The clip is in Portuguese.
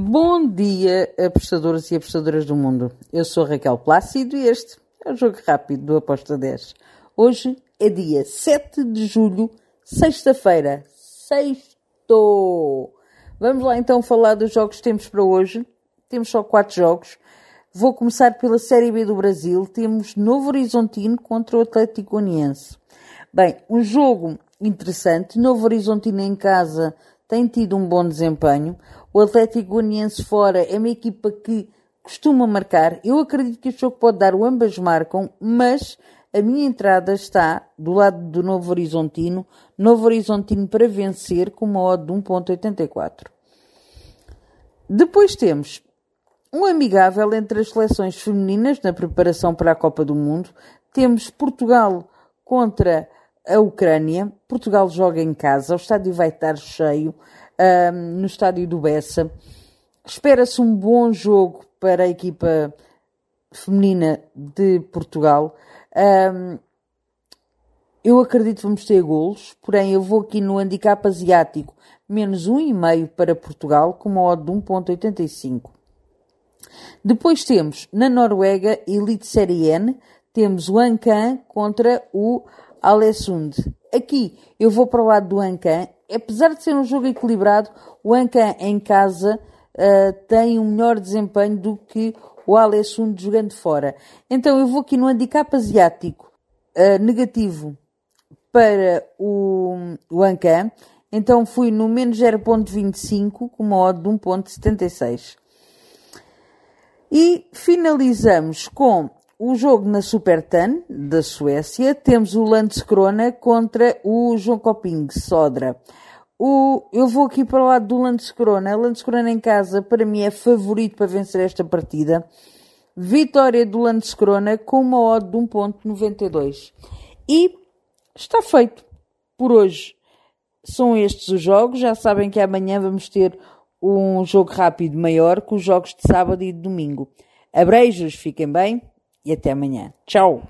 Bom dia, apostadores e apostadoras do mundo. Eu sou Raquel Plácido e este é o Jogo Rápido do Aposta 10. Hoje é dia 7 de julho, sexta-feira. Sexto! Vamos lá então falar dos jogos que temos para hoje. Temos só quatro jogos. Vou começar pela Série B do Brasil. Temos Novo Horizontino contra o Atlético Goianiense. Bem, um jogo interessante. Novo Horizontino em casa tem tido um bom desempenho. O Atlético Goianiense fora é uma equipa que costuma marcar. Eu acredito que este jogo pode dar o ambas marcam, mas a minha entrada está do lado do Novo Horizontino. Novo Horizontino para vencer com uma odd de 1.84. Depois temos um amigável entre as seleções femininas na preparação para a Copa do Mundo. Temos Portugal contra a Ucrânia. Portugal joga em casa, o estádio vai estar cheio, no estádio do Bessa. Espera-se um bom jogo para a equipa feminina de Portugal. Eu acredito que vamos ter golos, porém eu vou aqui no handicap asiático menos 1,5 para Portugal com uma odd de 1.85. Depois temos na Noruega Elite Série N, temos o Ancan contra o Alessund. Aqui eu vou para o lado do Ancan. Apesar de ser um jogo equilibrado, o Ancan em casa uh, tem um melhor desempenho do que o Alessund jogando fora. Então eu vou aqui no handicap asiático uh, negativo para o, o Ancan. Então fui no menos 0.25 com uma odd de 1.76. E finalizamos com o jogo na Supertan da Suécia. Temos o Landskrona contra o João Coping Sodra. O, eu vou aqui para o lado do Landskrona. Landskrona em casa, para mim, é favorito para vencer esta partida. Vitória do Landskrona com uma odd de 1.92. E está feito por hoje. São estes os jogos. Já sabem que amanhã vamos ter um jogo rápido maior com os jogos de sábado e de domingo. Abreijos, fiquem bem e até amanhã. Tchau!